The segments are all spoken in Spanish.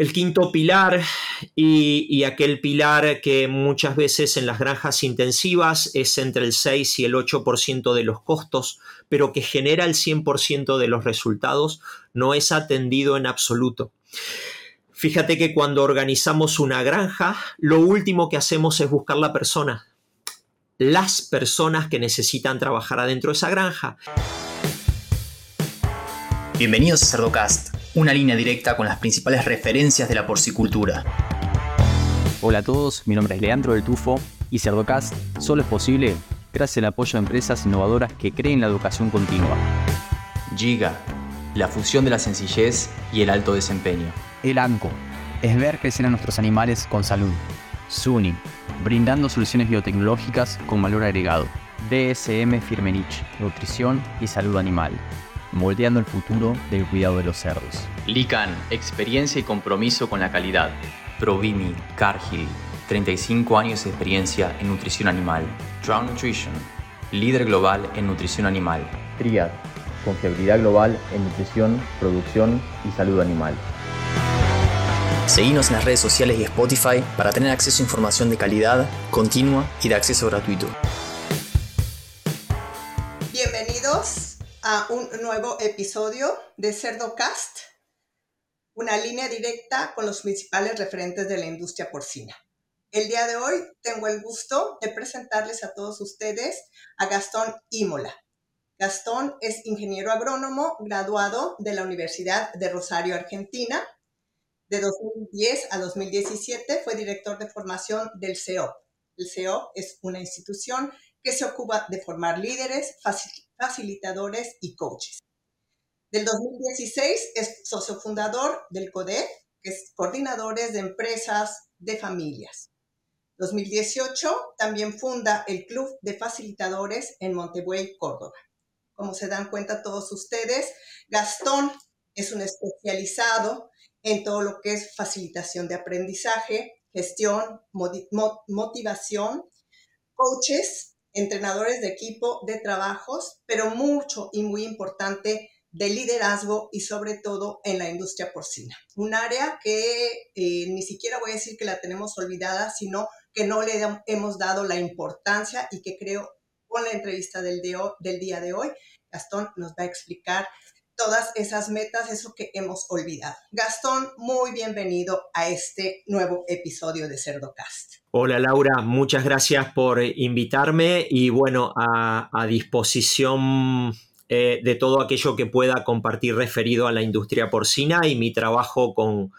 El quinto pilar y, aquel pilar que muchas veces en las granjas intensivas es entre el 6 y el 8% de los costos, pero que genera el 100% de los resultados, no es atendido en absoluto. Fíjate que cuando organizamos una granja, lo último que hacemos es buscar la persona, las personas que necesitan trabajar adentro de esa granja. Bienvenidos a Cerdocast, una línea directa con las principales referencias de la porcicultura. Hola a todos, mi nombre es Leandro del Tufo y Cerdocast solo es posible gracias al apoyo de empresas innovadoras que creen la educación continua. Giga, la fusión de la sencillez y el alto desempeño. El ANCO es ver crecer a nuestros animales con salud. SUNY, brindando soluciones biotecnológicas con valor agregado. DSM Firmenich, nutrición y salud animal moldeando el futuro del cuidado de los cerdos. Lican, experiencia y compromiso con la calidad. Provimi, Cargill, 35 años de experiencia en nutrición animal. Drown Nutrition, líder global en nutrición animal. Triad, confiabilidad global en nutrición, producción y salud animal. Seguimos en las redes sociales y Spotify para tener acceso a información de calidad, continua y de acceso gratuito. A un nuevo episodio de CerdoCast, una línea directa con los principales referentes de la industria porcina. El día de hoy tengo el gusto de presentarles a todos ustedes a Gastón Imola. Gastón es ingeniero agrónomo graduado de la Universidad de Rosario, Argentina. De 2010 a 2017 fue director de formación del CEO. El CEO es una institución que se ocupa de formar líderes, facilitadores y coaches. Del 2016 es socio fundador del CODE, que es Coordinadores de Empresas de Familias. 2018 también funda el Club de Facilitadores en Montebuey, Córdoba. Como se dan cuenta todos ustedes, Gastón es un especializado en todo lo que es facilitación de aprendizaje, gestión, motivación, coaches entrenadores de equipo, de trabajos, pero mucho y muy importante de liderazgo y sobre todo en la industria porcina. Un área que eh, ni siquiera voy a decir que la tenemos olvidada, sino que no le hemos dado la importancia y que creo con la entrevista del, del día de hoy, Gastón nos va a explicar todas esas metas, eso que hemos olvidado. Gastón, muy bienvenido a este nuevo episodio de Cerdocast. Hola Laura, muchas gracias por invitarme y bueno, a, disposición eh, de todo aquello que pueda compartir referido a la industria porcina y mi trabajo con,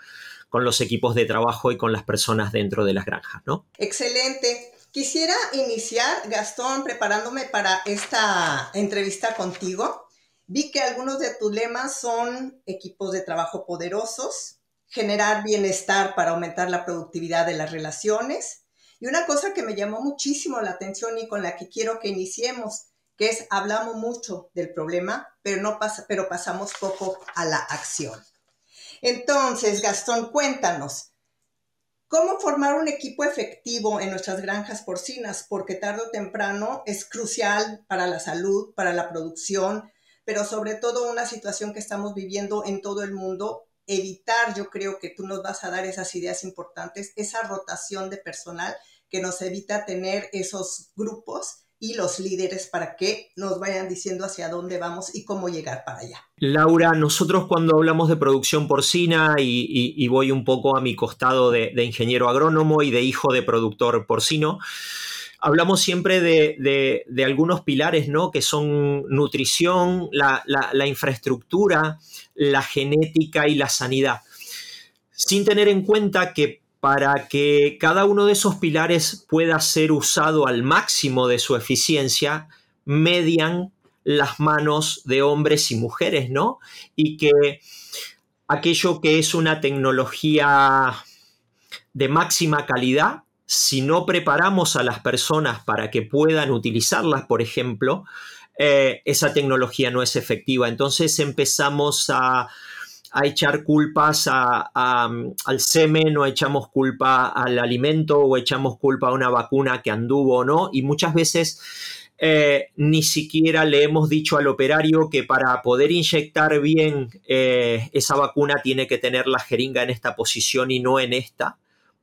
con los equipos de trabajo y con las personas dentro de las granjas, ¿no? Excelente. Quisiera iniciar, Gastón, preparándome para esta entrevista contigo Vi que algunos de tus lemas son equipos de trabajo poderosos, generar bienestar para aumentar la productividad de las relaciones. Y una cosa que me llamó muchísimo la atención y con la que quiero que iniciemos, que es hablamos mucho del problema, pero, no pasa, pero pasamos poco a la acción. Entonces, Gastón, cuéntanos, ¿cómo formar un equipo efectivo en nuestras granjas porcinas? Porque tarde o temprano es crucial para la salud, para la producción, pero sobre todo una situación que estamos viviendo en todo el mundo, evitar, yo creo que tú nos vas a dar esas ideas importantes, esa rotación de personal que nos evita tener esos grupos y los líderes para que nos vayan diciendo hacia dónde vamos y cómo llegar para allá. Laura, nosotros cuando hablamos de producción porcina y, voy un poco a mi costado de, de ingeniero agrónomo y de hijo de productor porcino, hablamos siempre de, algunos pilares, ¿no? Que son nutrición, la, infraestructura, la genética y la sanidad. Sin tener en cuenta que para que cada uno de esos pilares pueda ser usado al máximo de su eficiencia, median las manos de hombres y mujeres, ¿no? Y que aquello que es una tecnología de máxima calidad si no preparamos a las personas para que puedan utilizarlas, por ejemplo, eh, esa tecnología no es efectiva. Entonces empezamos a, echar culpas al semen o echamos culpa al alimento o echamos culpa a una vacuna que anduvo o no. Y muchas veces eh, ni siquiera le hemos dicho al operario que para poder inyectar bien eh, esa vacuna tiene que tener la jeringa en esta posición y no en esta,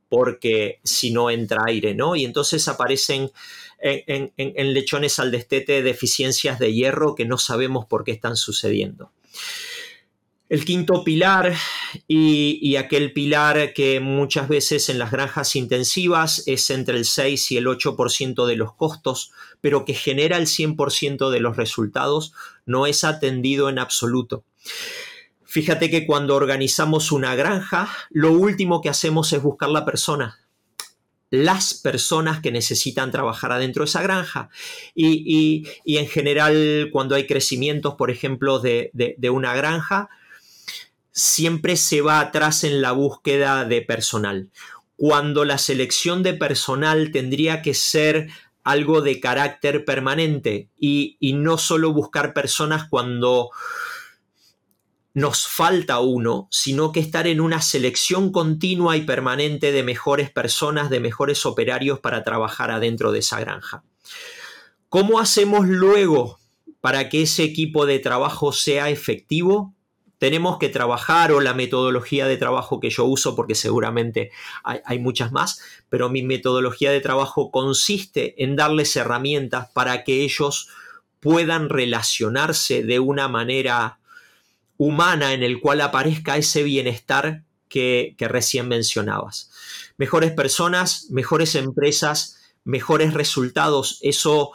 porque si no entra aire, ¿no? Y entonces aparecen en, lechones al destete deficiencias de hierro que no sabemos por qué están sucediendo. El quinto pilar y, aquel pilar que muchas veces en las granjas intensivas es entre el 6 y el 8% de los costos, pero que genera el 100% de los resultados, no es atendido en absoluto. Fíjate que cuando organizamos una granja, lo último que hacemos es buscar la persona, las personas que necesitan trabajar adentro de esa granja. Y, en general, cuando hay crecimientos, por ejemplo, de una granja, siempre se va atrás en la búsqueda de personal, cuando la selección de personal tendría que ser algo de carácter permanente y, no solo buscar personas cuando nos falta uno, sino que estar en una selección continua y permanente de mejores personas, de mejores operarios para trabajar adentro de esa granja. ¿Cómo hacemos luego para que ese equipo de trabajo sea efectivo? tenemos que trabajar o la metodología de trabajo que yo uso, porque seguramente hay, muchas más, pero mi metodología de trabajo consiste en darles herramientas para que ellos puedan relacionarse de una manera humana en el cual aparezca ese bienestar que, recién mencionabas. Mejores personas, mejores empresas, mejores resultados. Eso,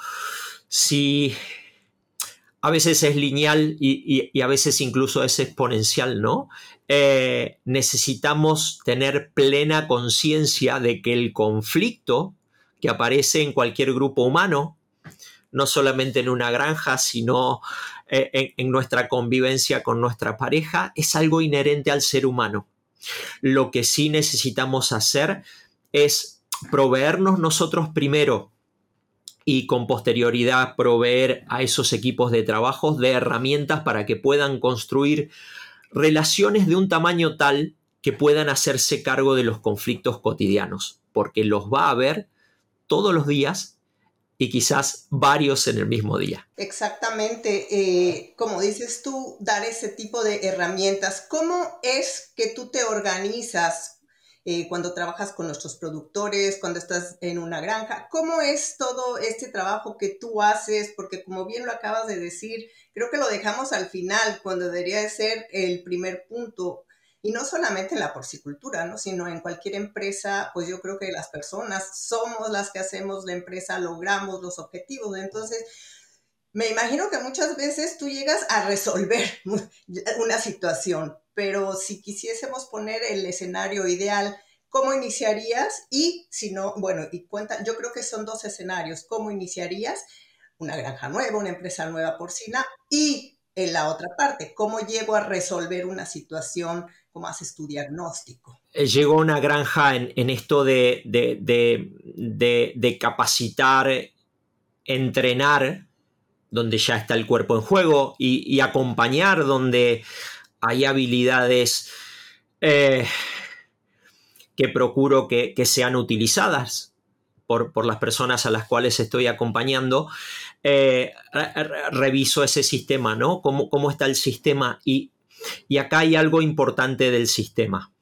si a veces es lineal y, a veces incluso es exponencial, ¿no? Eh, necesitamos tener plena conciencia de que el conflicto que aparece en cualquier grupo humano, no solamente en una granja, sino eh, en nuestra convivencia con nuestra pareja, es algo inherente al ser humano. Lo que sí necesitamos hacer es proveernos nosotros primero y con posterioridad proveer a esos equipos de trabajo de herramientas para que puedan construir relaciones de un tamaño tal que puedan hacerse cargo de los conflictos cotidianos, porque los va a haber todos los días y quizás varios en el mismo día. Exactamente, eh, como dices tú, dar ese tipo de herramientas. ¿Cómo es que tú te organizas eh, cuando trabajas con nuestros productores, cuando estás en una granja. ¿Cómo es todo este trabajo que tú haces? Porque como bien lo acabas de decir, creo que lo dejamos al final, cuando debería de ser el primer punto. Y no solamente en la porcicultura, ¿no? sino en cualquier empresa, pues yo creo que las personas somos las que hacemos la empresa, logramos los objetivos. Entonces, me imagino que muchas veces tú llegas a resolver una situación, pero si quisiésemos poner el escenario ideal, ¿cómo iniciarías? Y si no, bueno, y cuenta, yo creo que son dos escenarios, ¿cómo iniciarías? Una granja nueva, una empresa nueva porcina y en la otra parte, ¿cómo llego a resolver una situación? ¿Cómo haces tu diagnóstico? Eh, llegó una granja en, esto de, capacitar, entrenar, donde ya está el cuerpo en juego, y acompañar donde hay habilidades eh, que procuro que, sean utilizadas por, las personas a las cuales estoy acompañando, eh, reviso ese sistema, ¿no? ¿Cómo, cómo está el sistema? Y, y, acá hay algo importante del sistema.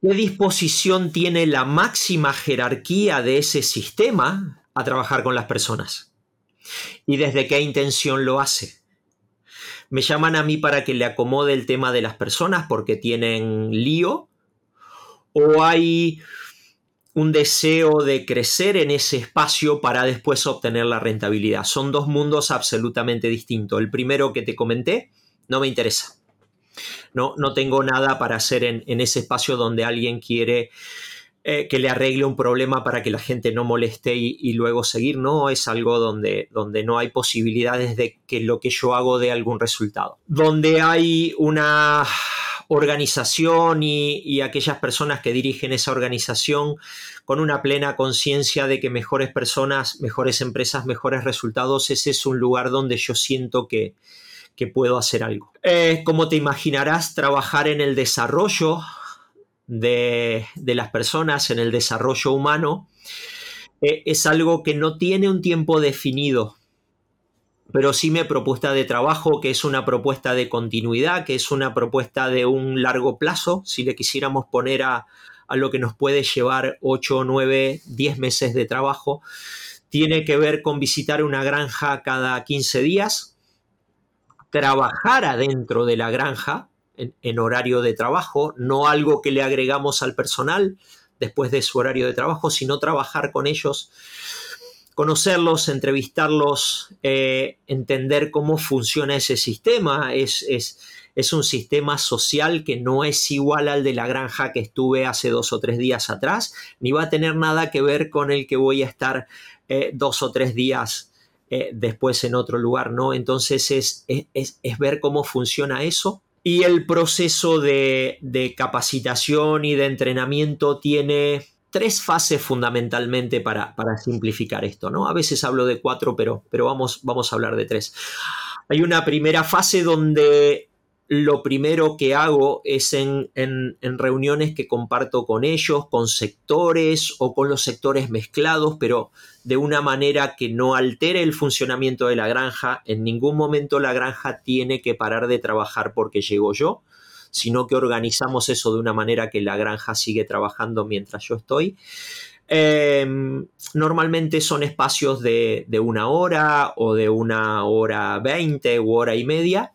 ¿Qué disposición tiene la máxima jerarquía de ese sistema a trabajar con las personas? ¿Y desde qué intención lo hace? me llaman a mí para que le acomode el tema de las personas porque tienen lío, o hay un deseo de crecer en ese espacio para después obtener la rentabilidad. Son dos mundos absolutamente distintos. El primero que te comenté no me interesa. No, no tengo nada para hacer en, ese espacio donde alguien quiere eh, que le arregle un problema para que la gente no moleste y, luego seguir, no es algo donde, donde no hay posibilidades de que lo que yo hago dé algún resultado. Donde hay una organización y, y, aquellas personas que dirigen esa organización con una plena conciencia de que mejores personas, mejores empresas, mejores resultados, ese es un lugar donde yo siento que, que puedo hacer algo. Eh, como te imaginarás, trabajar en el desarrollo de, las personas en el desarrollo humano eh, es algo que no tiene un tiempo definido, pero sí me propuesta de trabajo, que es una propuesta de continuidad, que es una propuesta de un largo plazo, si le quisiéramos poner a, a lo que nos puede llevar 8, 9, 10 meses de trabajo. Tiene que ver con visitar una granja cada 15 días, trabajar adentro de la granja en, horario de trabajo, no algo que le agregamos al personal después de su horario de trabajo, sino trabajar con ellos, conocerlos, entrevistarlos, eh, entender cómo funciona ese sistema. Es, es, es un sistema social que no es igual al de la granja que estuve hace dos o tres días atrás, ni va a tener nada que ver con el que voy a estar eh, dos o tres días eh, después en otro lugar, ¿no? Entonces es, es, ver cómo funciona eso. Y el proceso de, capacitación y de entrenamiento tiene tres fases fundamentalmente para, para, simplificar esto, ¿no? A veces hablo de cuatro, pero, pero vamos, vamos a hablar de tres. Hay una primera fase donde lo primero que hago es en, reuniones que comparto con ellos, con sectores o con los sectores mezclados, pero de una manera que no altere el funcionamiento de la granja. En ningún momento la granja tiene que parar de trabajar porque llego yo, sino que organizamos eso de una manera que la granja sigue trabajando mientras yo estoy. Em, normalmente son espacios de, de una hora o de una hora veinte u hora y media.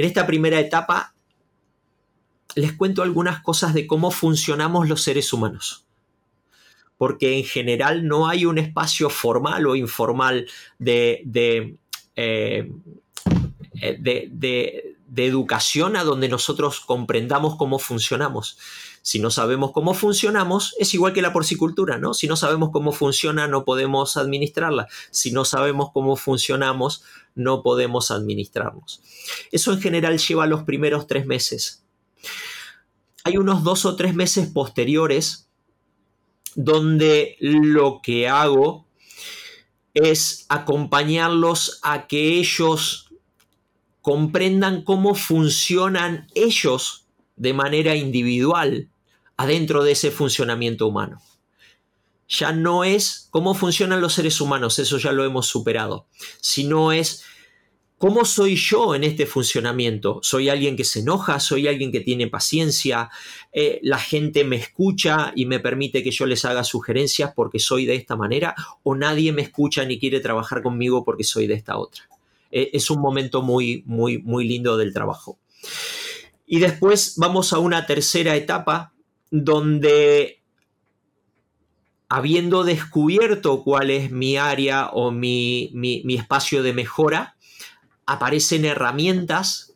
En esta primera etapa les cuento algunas cosas de cómo funcionamos los seres humanos. Porque en general no hay un espacio formal o informal de, de, eh, de, educación a donde nosotros comprendamos cómo funcionamos. Si no sabemos cómo funcionamos, es igual que la porcicultura, ¿no? Si no sabemos cómo funciona, no podemos administrarla. Si no sabemos cómo funcionamos, no podemos administrarnos. Eso en general lleva los primeros tres meses. Hay unos dos o tres meses posteriores donde lo que hago es acompañarlos a que ellos comprendan cómo funcionan ellos de manera individual adentro de ese funcionamiento humano. Ya no es cómo funcionan los seres humanos, eso ya lo hemos superado, sino es ¿Cómo soy yo en este funcionamiento? ¿Soy alguien que se enoja? ¿Soy alguien que tiene paciencia? Eh, ¿La gente me escucha y me permite que yo les haga sugerencias porque soy de esta manera? ¿O nadie me escucha ni quiere trabajar conmigo porque soy de esta otra? Eh, es un momento muy, muy, muy lindo del trabajo. Y después vamos a una tercera etapa donde habiendo descubierto cuál es mi área o mi, mi espacio de mejora, aparecen herramientas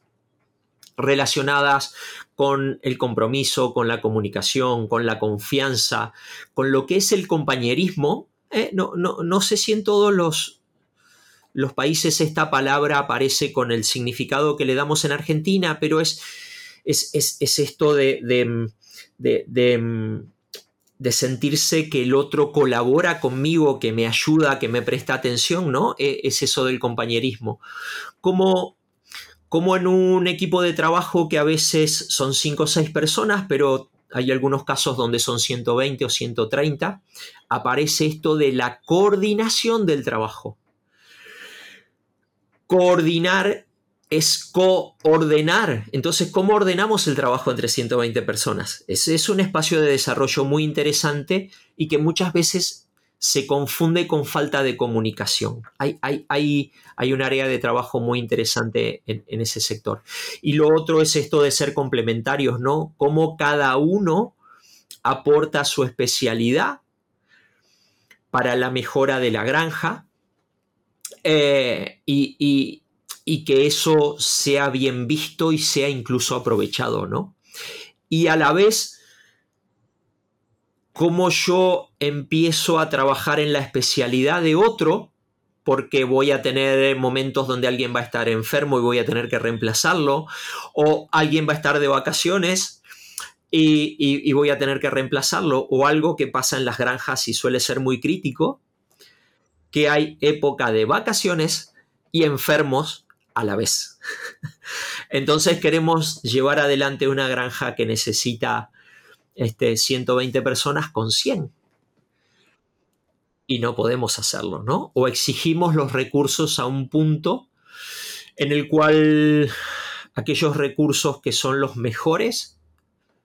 relacionadas con el compromiso, con la comunicación, con la confianza, con lo que es el compañerismo. Eh, no, no, sé si en todos los, los países esta palabra aparece con el significado que le damos en Argentina, pero es, es, esto de, de, de, sentirse que el otro colabora conmigo, que me ayuda, que me presta atención, ¿no? E, es eso del compañerismo como, como en un equipo de trabajo que a veces son 5 o 6 personas, pero hay algunos casos donde son 120 o 130, aparece esto de la coordinación del trabajo. Coordinar es coordenar. Entonces, ¿cómo ordenamos el trabajo entre 120 personas? Ese es un espacio de desarrollo muy interesante y que muchas veces se confunde con falta de comunicación. Hay, hay, hay, un área de trabajo muy interesante en, ese sector. Y lo otro es esto de ser complementarios, ¿no? Cómo cada uno aporta su especialidad para la mejora de la granja eh, y que eso sea bien visto y sea incluso aprovechado, ¿no? Y a la vez cómo yo empiezo a trabajar en la especialidad de otro, porque voy a tener momentos donde alguien va a estar enfermo y voy a tener que reemplazarlo, o alguien va a estar de vacaciones y, voy a tener que reemplazarlo, o algo que pasa en las granjas y suele ser muy crítico, que hay época de vacaciones y enfermos a la vez. Entonces queremos llevar adelante una granja que necesita este, 120 personas con 100. y no podemos hacerlo, ¿no? O exigimos los recursos a un punto en el cual aquellos recursos que son los mejores,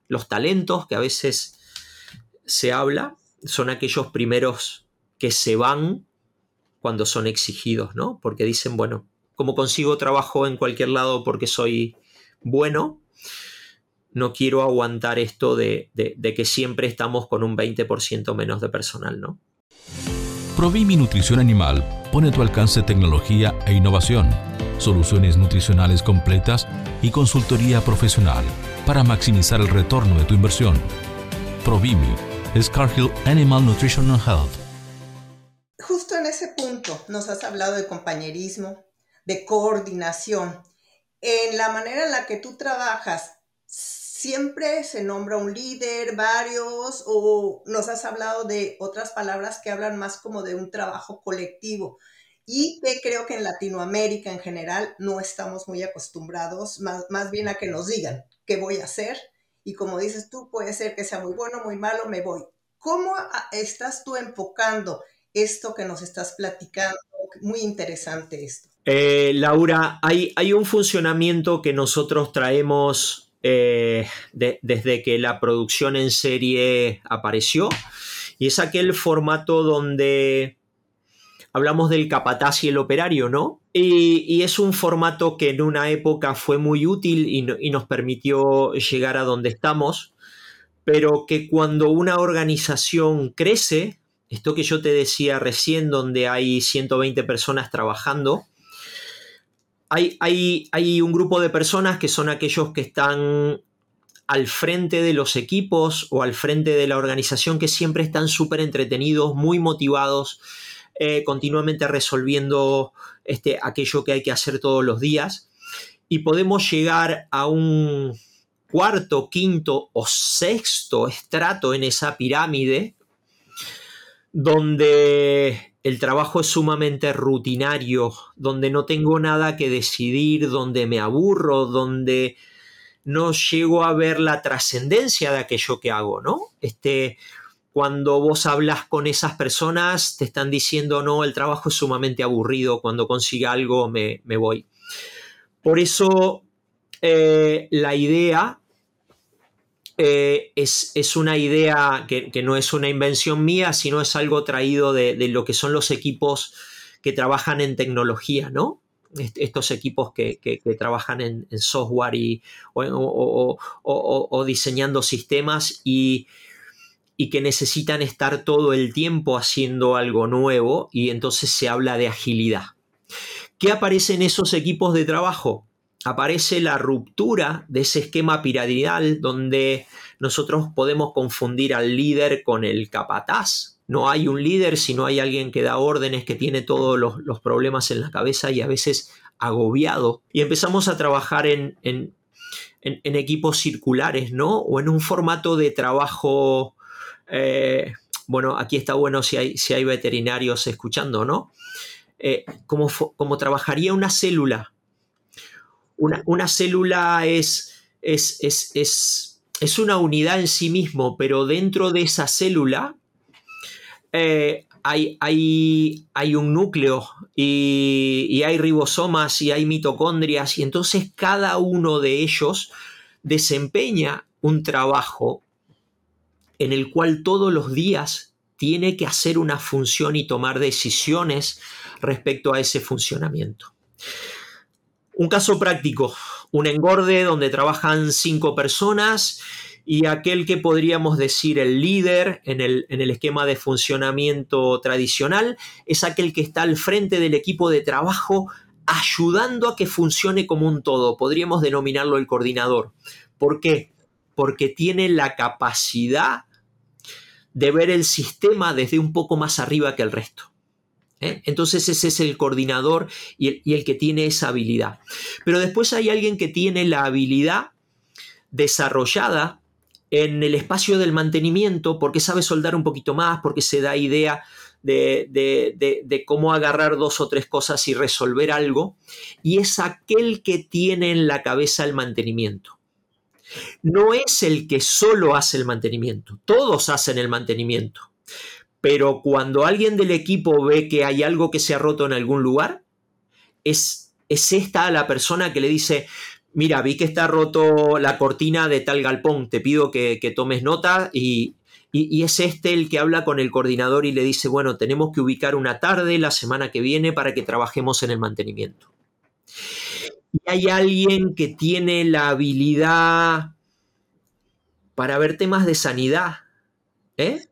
los talentos que a veces se habla, son aquellos primeros que se van cuando son exigidos, ¿no? Porque dicen, bueno, como consigo trabajo en cualquier lado porque soy bueno, no quiero aguantar esto de, que siempre estamos con un 20% menos de personal, ¿no? Provimi Nutrición Animal pone a tu alcance tecnología e innovación, soluciones nutricionales completas y consultoría profesional para maximizar el retorno de tu inversión. Provimi es Cargill Animal Nutrition and Health. Justo en ese punto nos has hablado de compañerismo, de coordinación. En la manera en la que tú trabajas, siempre se nombra un líder, varios, o nos has hablado de otras palabras que hablan más como de un trabajo colectivo y que creo que en Latinoamérica en general no estamos muy acostumbrados, más, más bien a que nos digan qué voy a hacer y como dices tú, puede ser que sea muy bueno, muy malo, me voy. ¿Cómo estás tú enfocando esto que nos estás platicando? Muy interesante esto. Eh, Laura, hay, un funcionamiento que nosotros traemos eh, desde que la producción en serie apareció. Y es aquel formato donde hablamos del capataz y el operario, ¿no? Y, es un formato que en una época fue muy útil y, nos permitió llegar a donde estamos, pero que cuando una organización crece, esto que yo te decía recién, donde hay 120 personas trabajando, hay, un grupo de personas que son aquellos que están al frente de los equipos o al frente de la organización que siempre están súper entretenidos, muy motivados, eh, continuamente resolviendo este, aquello que hay que hacer todos los días. Y podemos llegar a un cuarto, quinto o sexto estrato en esa pirámide donde el trabajo es sumamente rutinario, donde no tengo nada que decidir, donde me aburro, donde no llego a ver la trascendencia de aquello que hago, ¿no? Este, cuando vos hablas con esas personas, te están diciendo, no, el trabajo es sumamente aburrido, cuando consiga algo me, voy. Por eso eh, la idea eh, es, una idea que, no es una invención mía, sino es algo traído de, lo que son los equipos que trabajan en tecnología, ¿no? estos equipos que, trabajan en, software y, o, diseñando sistemas y, y, que necesitan estar todo el tiempo haciendo algo nuevo y entonces se habla de agilidad. ¿Qué aparece en esos equipos de trabajo? Aparece la ruptura de ese esquema piramidal donde nosotros podemos confundir al líder con el capataz. No hay un líder, sino hay alguien que da órdenes, que tiene todos los, problemas en la cabeza y a veces agobiado. Y empezamos a trabajar en, en, equipos circulares, ¿no? O en un formato de trabajo... Eh, bueno, aquí está bueno si hay, si hay veterinarios escuchando, ¿no? Eh, como, como trabajaría una célula una, célula es, es, es, una unidad en sí mismo, pero dentro de esa célula eh, hay, hay, hay, un núcleo y, y, hay ribosomas y hay mitocondrias y entonces cada uno de ellos desempeña un trabajo en el cual todos los días tiene que hacer una función y tomar decisiones respecto a ese funcionamiento. Un caso práctico, un engorde donde trabajan cinco personas y aquel que podríamos decir el líder en el, en el, esquema de funcionamiento tradicional es aquel que está al frente del equipo de trabajo ayudando a que funcione como un todo. Podríamos denominarlo el coordinador. ¿Por qué? Porque tiene la capacidad de ver el sistema desde un poco más arriba que el resto. ¿Eh? Entonces ese es el coordinador y el, que tiene esa habilidad. Pero después hay alguien que tiene la habilidad desarrollada en el espacio del mantenimiento porque sabe soldar un poquito más, porque se da idea de, de, cómo agarrar dos o tres cosas y resolver algo, y es aquel que tiene en la cabeza el mantenimiento. No es el que solo hace el mantenimiento, todos hacen el mantenimiento, pero cuando alguien del equipo ve que hay algo que se ha roto en algún lugar, es, es esta la persona que le dice, mira, vi que está roto la cortina de tal galpón, te pido que, tomes nota y, y, es este el que habla con el coordinador y le dice, bueno, tenemos que ubicar una tarde la semana que viene para que trabajemos en el mantenimiento. Y hay alguien que tiene la habilidad para ver temas de sanidad. ¿eh?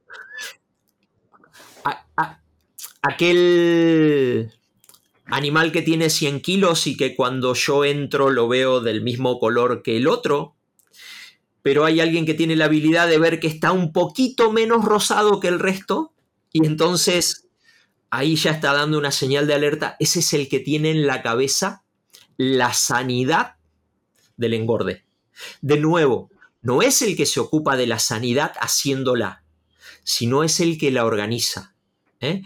Aquel animal que tiene 100 kilos y que cuando yo entro lo veo del mismo color que el otro, pero hay alguien que tiene la habilidad de ver que está un poquito menos rosado que el resto y entonces ahí ya está dando una señal de alerta, ese es el que tiene en la cabeza la sanidad del engorde. De nuevo, no es el que se ocupa de la sanidad haciéndola, sino es el que la organiza. ¿eh?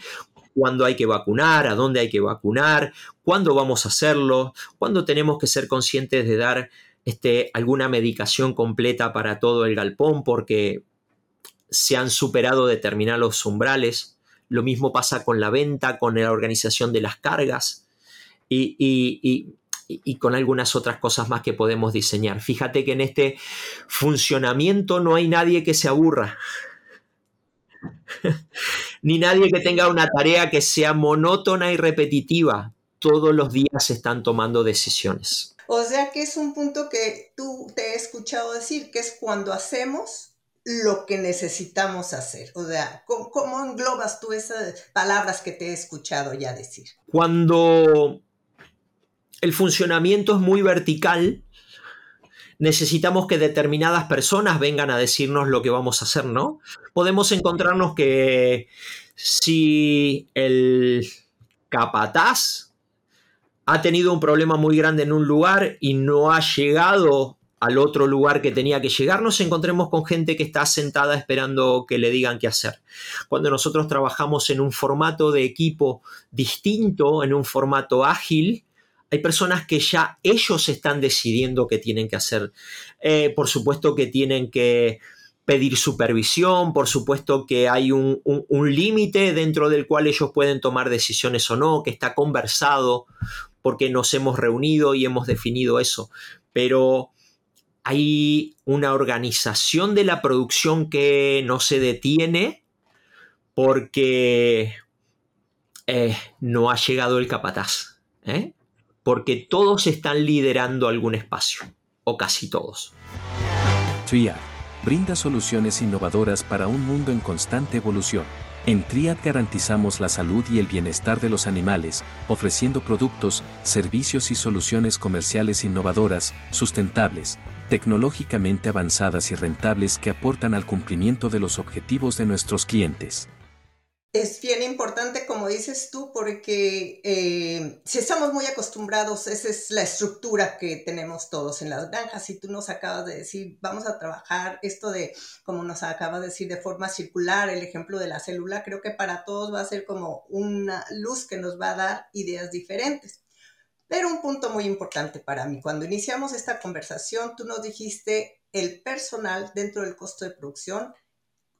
Cuándo hay que vacunar, a dónde hay que vacunar, cuándo vamos a hacerlo, cuándo tenemos que ser conscientes de dar este, alguna medicación completa para todo el galpón porque se han superado determinados umbrales. Lo mismo pasa con la venta, con la organización de las cargas y, con algunas otras cosas más que podemos diseñar. Fíjate que en este funcionamiento no hay nadie que se aburra. Ni nadie que tenga una tarea que sea monótona y repetitiva. Todos los días se están tomando decisiones. O sea que es un punto que tú te he escuchado decir, que es cuando hacemos lo que necesitamos hacer. O sea, ¿cómo, englobas tú esas palabras que te he escuchado ya decir? Cuando el funcionamiento es muy vertical, necesitamos que determinadas personas vengan a decirnos lo que vamos a hacer, ¿no? Podemos encontrarnos que si el capataz ha tenido un problema muy grande en un lugar y no ha llegado al otro lugar que tenía que llegar, nos encontremos con gente que está sentada esperando que le digan qué hacer. Cuando nosotros trabajamos en un formato de equipo distinto, en un formato ágil, hay personas que ya ellos están decidiendo qué tienen que hacer. Eh, por supuesto que tienen que pedir supervisión, por supuesto que hay un, límite dentro del cual ellos pueden tomar decisiones o no, que está conversado porque nos hemos reunido y hemos definido eso. Pero hay una organización de la producción que no se detiene porque eh, no ha llegado el capataz. ¿eh? Porque todos están liderando algún espacio, o casi todos. Triad brinda soluciones innovadoras para un mundo en constante evolución. En Triad garantizamos la salud y el bienestar de los animales, ofreciendo productos, servicios y soluciones comerciales innovadoras, sustentables, tecnológicamente avanzadas y rentables que aportan al cumplimiento de los objetivos de nuestros clientes es bien importante, como dices tú, porque eh, si estamos muy acostumbrados, esa es la estructura que tenemos todos en las granjas. Y tú nos acabas de decir, vamos a trabajar esto de, como nos acabas de decir, de forma circular, el ejemplo de la célula, creo que para todos va a ser como una luz que nos va a dar ideas diferentes. Pero un punto muy importante para mí, cuando iniciamos esta conversación, tú nos dijiste el personal dentro del costo de producción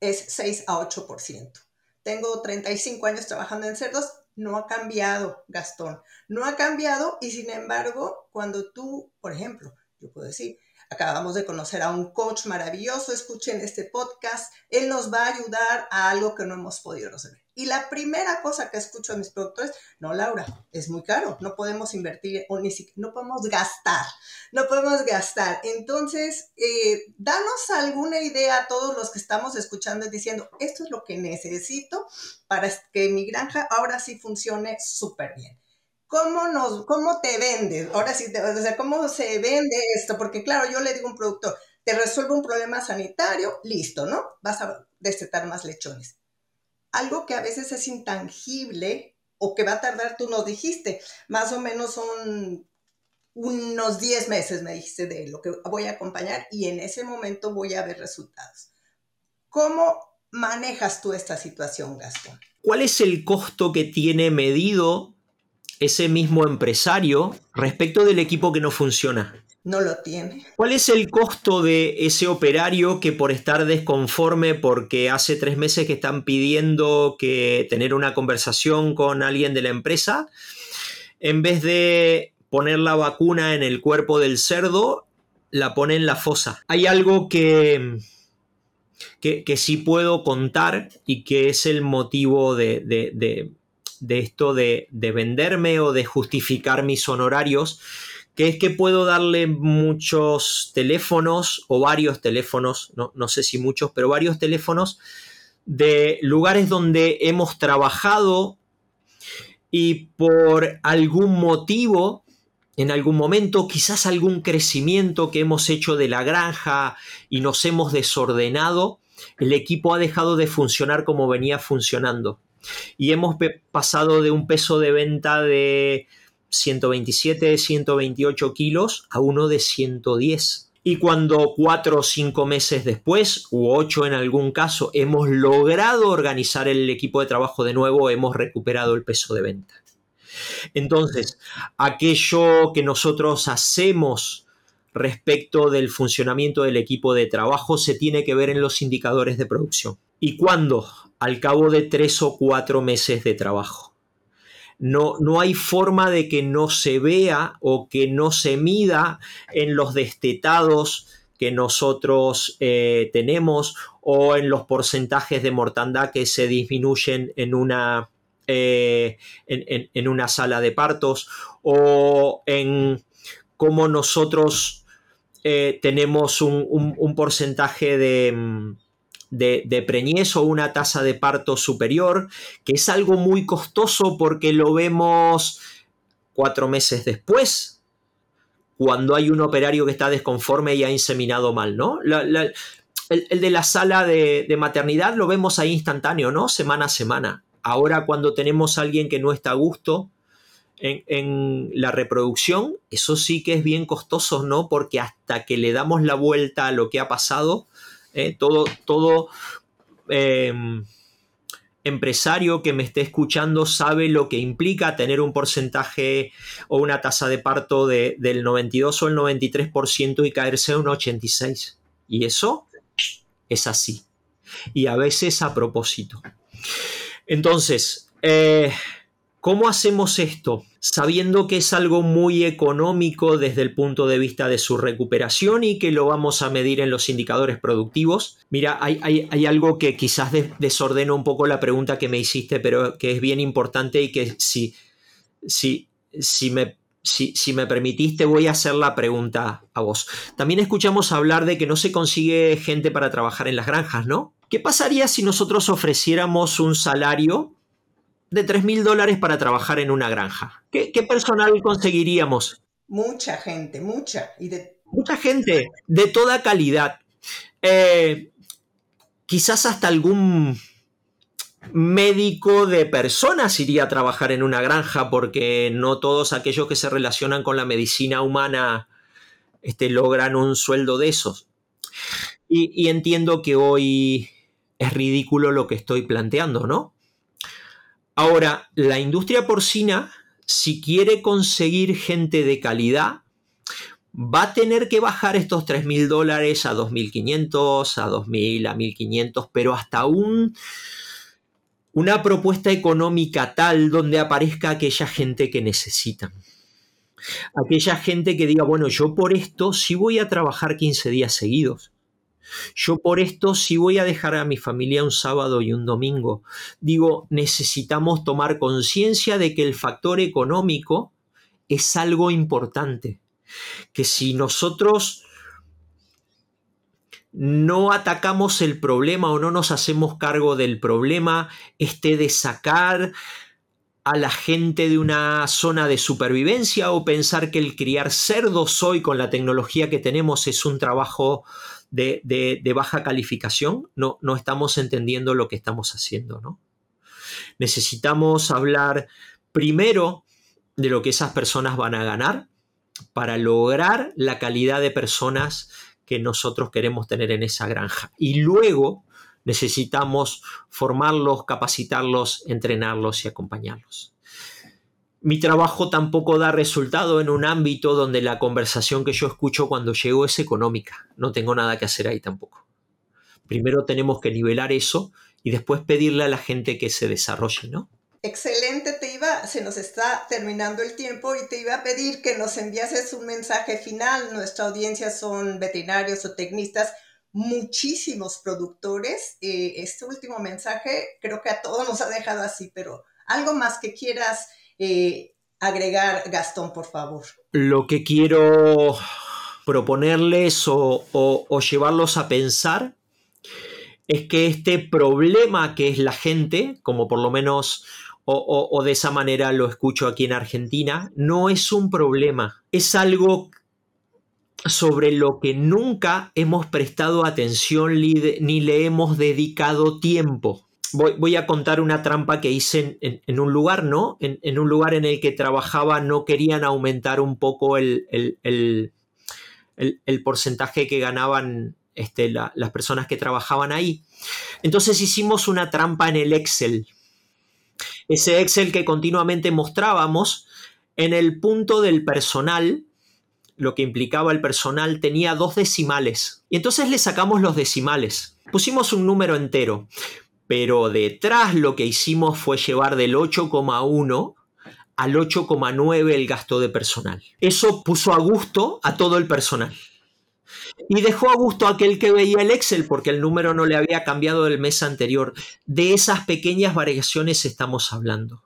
es 6 a 8%. Tengo 35 años trabajando en cerdos, no ha cambiado, Gastón, no ha cambiado y sin embargo, cuando tú, por ejemplo, yo puedo decir, acabamos de conocer a un coach maravilloso, escuchen este podcast, él nos va a ayudar a algo que no hemos podido resolver. Y la primera cosa que escucho a mis productores, no, Laura, es muy caro, no podemos invertir o ni siquiera, no podemos gastar, no podemos gastar. Entonces, eh, danos alguna idea a todos los que estamos escuchando diciendo, esto es lo que necesito para que mi granja ahora sí funcione súper bien. ¿Cómo, nos, ¿Cómo te vendes? Ahora sí, o sea, ¿cómo se vende esto? Porque claro, yo le digo a un productor, te resuelvo un problema sanitario, listo, ¿no? Vas a destetar más lechones algo que a veces es intangible o que va a tardar, tú nos dijiste, más o menos son unos 10 meses, me dijiste, de lo que voy a acompañar y en ese momento voy a ver resultados. ¿Cómo manejas tú esta situación, Gastón? ¿Cuál es el costo que tiene medido ese mismo empresario respecto del equipo que no funciona? No lo tiene. ¿Cuál es el costo de ese operario que por estar desconforme porque hace tres meses que están pidiendo que tener una conversación con alguien de la empresa, en vez de poner la vacuna en el cuerpo del cerdo, la pone en la fosa? Hay algo que, que, sí puedo contar y que es el motivo de, de esto de, de venderme o de justificar mis honorarios que es que puedo darle muchos teléfonos o varios teléfonos, no, sé si muchos, pero varios teléfonos de lugares donde hemos trabajado y por algún motivo, en algún momento, quizás algún crecimiento que hemos hecho de la granja y nos hemos desordenado, el equipo ha dejado de funcionar como venía funcionando. Y hemos pasado de un peso de venta de 127, 128 kilos a uno de 110. Y cuando cuatro o cinco meses después, u ocho en algún caso, hemos logrado organizar el equipo de trabajo de nuevo, hemos recuperado el peso de venta. Entonces, aquello que nosotros hacemos respecto del funcionamiento del equipo de trabajo se tiene que ver en los indicadores de producción. ¿Y cuándo? Al cabo de tres o cuatro meses de trabajo no, hay forma de que no se vea o que no se mida en los destetados que nosotros eh, tenemos o en los porcentajes de mortandad que se disminuyen en una, eh, en, una sala de partos o en cómo nosotros eh, tenemos un porcentaje de, de, preñez o una tasa de parto superior, que es algo muy costoso porque lo vemos cuatro meses después, cuando hay un operario que está desconforme y ha inseminado mal, ¿no? el, de la sala de, maternidad lo vemos ahí instantáneo, ¿no? Semana a semana. Ahora cuando tenemos a alguien que no está a gusto en, en, la reproducción, eso sí que es bien costoso, ¿no? Porque hasta que le damos la vuelta a lo que ha pasado, ¿eh? todo, todo em, empresario que me esté escuchando sabe lo que implica tener un porcentaje o una tasa de parto del 92 o el 93% y caerse a un 86%. Y eso es así. Y a veces a propósito. Entonces, eh, ¿cómo hacemos esto? sabiendo que es algo muy económico desde el punto de vista de su recuperación y que lo vamos a medir en los indicadores productivos. Mira, hay, algo que quizás desordena un poco la pregunta que me hiciste, pero que es bien importante y que si, si, si me si, si, me permitiste, voy a hacer la pregunta a vos. También escuchamos hablar de que no se consigue gente para trabajar en las granjas, ¿no? ¿Qué pasaría si nosotros ofreciéramos un salario de 3 mil dólares para trabajar en una granja. ¿Qué, personal conseguiríamos? Mucha gente, mucha. Y de... Mucha gente, de toda calidad. Eh, quizás hasta algún médico de personas iría a trabajar en una granja porque no todos aquellos que se relacionan con la medicina humana este, logran un sueldo de esos. y entiendo que hoy es ridículo lo que estoy planteando, ¿no? Ahora, la industria porcina, si quiere conseguir gente de calidad, va a tener que bajar estos 3 mil dólares a 2.500, a 2.000, a 1.500, pero hasta un, una propuesta económica tal donde aparezca aquella gente que necesitan. Aquella gente que diga, bueno, yo por esto sí voy a trabajar 15 días seguidos. Yo por esto sí voy a dejar a mi familia un sábado y un domingo. Digo, necesitamos tomar conciencia de que el factor económico es algo importante. Que si nosotros no atacamos el problema o no nos hacemos cargo del problema, este de sacar a la gente de una zona de supervivencia o pensar que el criar cerdos hoy con la tecnología que tenemos es un trabajo de, baja calificación, no, no estamos entendiendo lo que estamos haciendo, ¿no? Necesitamos hablar primero de lo que esas personas van a ganar para lograr la calidad de personas que nosotros queremos tener en esa granja. Y luego necesitamos formarlos, capacitarlos, entrenarlos y acompañarlos. Mi trabajo tampoco da resultado en un ámbito donde la conversación que yo escucho cuando llego es económica. No tengo nada que hacer ahí tampoco. Primero tenemos que nivelar eso y después pedirle a la gente que se desarrolle, ¿no? Excelente, te iba, se nos está terminando el tiempo y te iba a pedir que nos enviases un mensaje final. Nuestra audiencia son veterinarios o tecnistas, muchísimos productores. Eh, este último mensaje creo que a todos nos ha dejado así, pero algo más que quieras eh, agregar, Gastón, por favor? Lo que quiero proponerles o, llevarlos a pensar es que este problema que es la gente, como por lo menos o, de esa manera lo escucho aquí en Argentina, no es un problema, es algo sobre lo que nunca hemos prestado atención ni le hemos dedicado tiempo voy, a contar una trampa que hice en, un lugar, ¿no? En, un lugar en el que trabajaba no querían aumentar un poco el, porcentaje que ganaban este, las personas que trabajaban ahí. Entonces hicimos una trampa en el Excel. Ese Excel que continuamente mostrábamos, en el punto del personal, lo que implicaba el personal, tenía dos decimales. Y entonces le sacamos los decimales. Pusimos un número entero pero detrás lo que hicimos fue llevar del 8,1 al 8,9 el gasto de personal. Eso puso a gusto a todo el personal. Y dejó a gusto a aquel que veía el Excel porque el número no le había cambiado del mes anterior. De esas pequeñas variaciones estamos hablando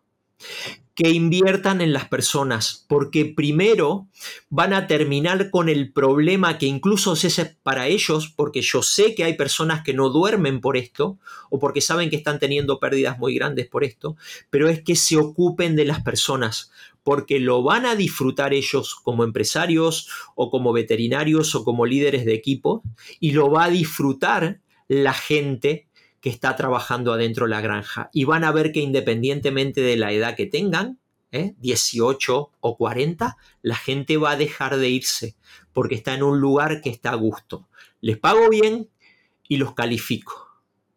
que inviertan en las personas, porque primero van a terminar con el problema que incluso es para ellos, porque yo sé que hay personas que no duermen por esto, o porque saben que están teniendo pérdidas muy grandes por esto, pero es que se ocupen de las personas, porque lo van a disfrutar ellos como empresarios, o como veterinarios, o como líderes de equipo, y lo va a disfrutar la gente que está trabajando adentro de la granja. Y van a ver que independientemente de la edad que tengan, 18 ¿eh? o 40, la gente va a dejar de irse porque está en un lugar que está a gusto. Les pago bien y los califico.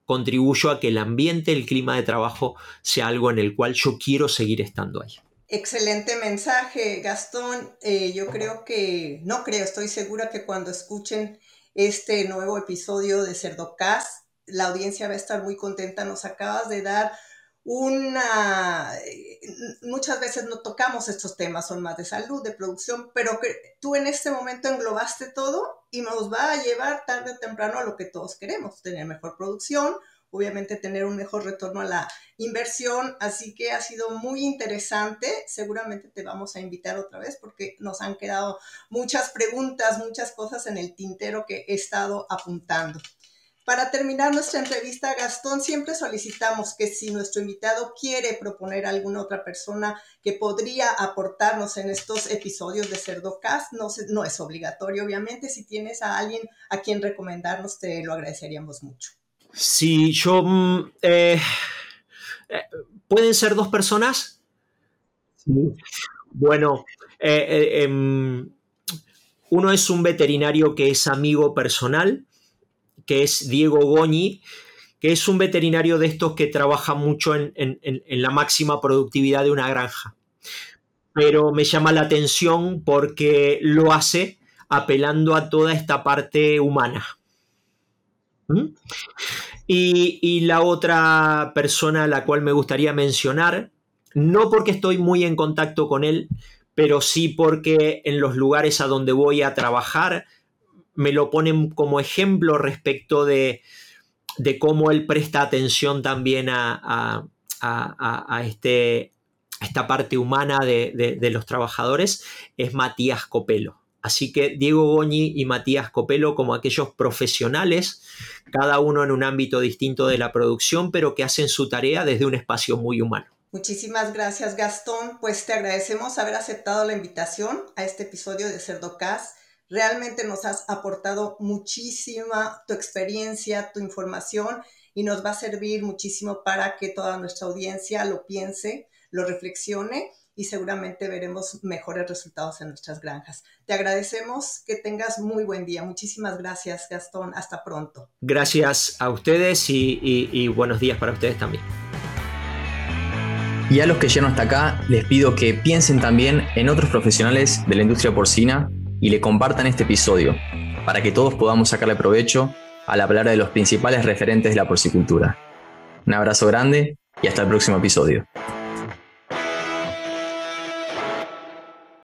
Contribuyo a que el ambiente, el clima de trabajo sea algo en el cual yo quiero seguir estando ahí. Excelente mensaje, Gastón. Eh, yo creo que, no creo, estoy segura que cuando escuchen este nuevo episodio de Cerdocast, la audiencia va a estar muy contenta. Nos acabas de dar una... Muchas veces no tocamos estos temas, son más de salud, de producción, pero que tú en este momento englobaste todo y nos va a llevar tarde o temprano a lo que todos queremos, tener mejor producción, obviamente tener un mejor retorno a la inversión, así que ha sido muy interesante, seguramente te vamos a invitar otra vez porque nos han quedado muchas preguntas, muchas cosas en el tintero que he estado apuntando. Para terminar nuestra entrevista, Gastón, siempre solicitamos que si nuestro invitado quiere proponer a alguna otra persona que podría aportarnos en estos episodios de Cerdocast, no, no es obligatorio, obviamente. Si tienes a alguien a quien recomendarnos, te lo agradeceríamos mucho. Sí, yo... Mm, eh, eh, ¿Pueden ser dos personas? Sí. Bueno, eh, em, uno es un veterinario que es amigo personal que es Diego Goñi, que es un veterinario de estos que trabaja mucho en, la máxima productividad de una granja. Pero me llama la atención porque lo hace apelando a toda esta parte humana. ¿Mm? Y, y, la otra persona a la cual me gustaría mencionar, no porque estoy muy en contacto con él, pero sí porque en los lugares a donde voy a trabajar me lo ponen como ejemplo respecto de, cómo él presta atención también a, este, esta parte humana de, los trabajadores, es Matías Copelo. Así que Diego Goñi y Matías Copelo como aquellos profesionales, cada uno en un ámbito distinto de la producción, pero que hacen su tarea desde un espacio muy humano. Muchísimas gracias Gastón, pues te agradecemos haber aceptado la invitación a este episodio de Cerdocast Realmente nos has aportado muchísima tu experiencia, tu información y nos va a servir muchísimo para que toda nuestra audiencia lo piense, lo reflexione y seguramente veremos mejores resultados en nuestras granjas. Te agradecemos que tengas muy buen día. Muchísimas gracias, Gastón. Hasta pronto. Gracias a ustedes y, buenos días para ustedes también. Y a los que llegaron hasta acá, les pido que piensen también en otros profesionales de la industria porcina y le compartan este episodio, para que todos podamos sacarle provecho a la palabra de los principales referentes de la porcicultura. Un abrazo grande y hasta el próximo episodio.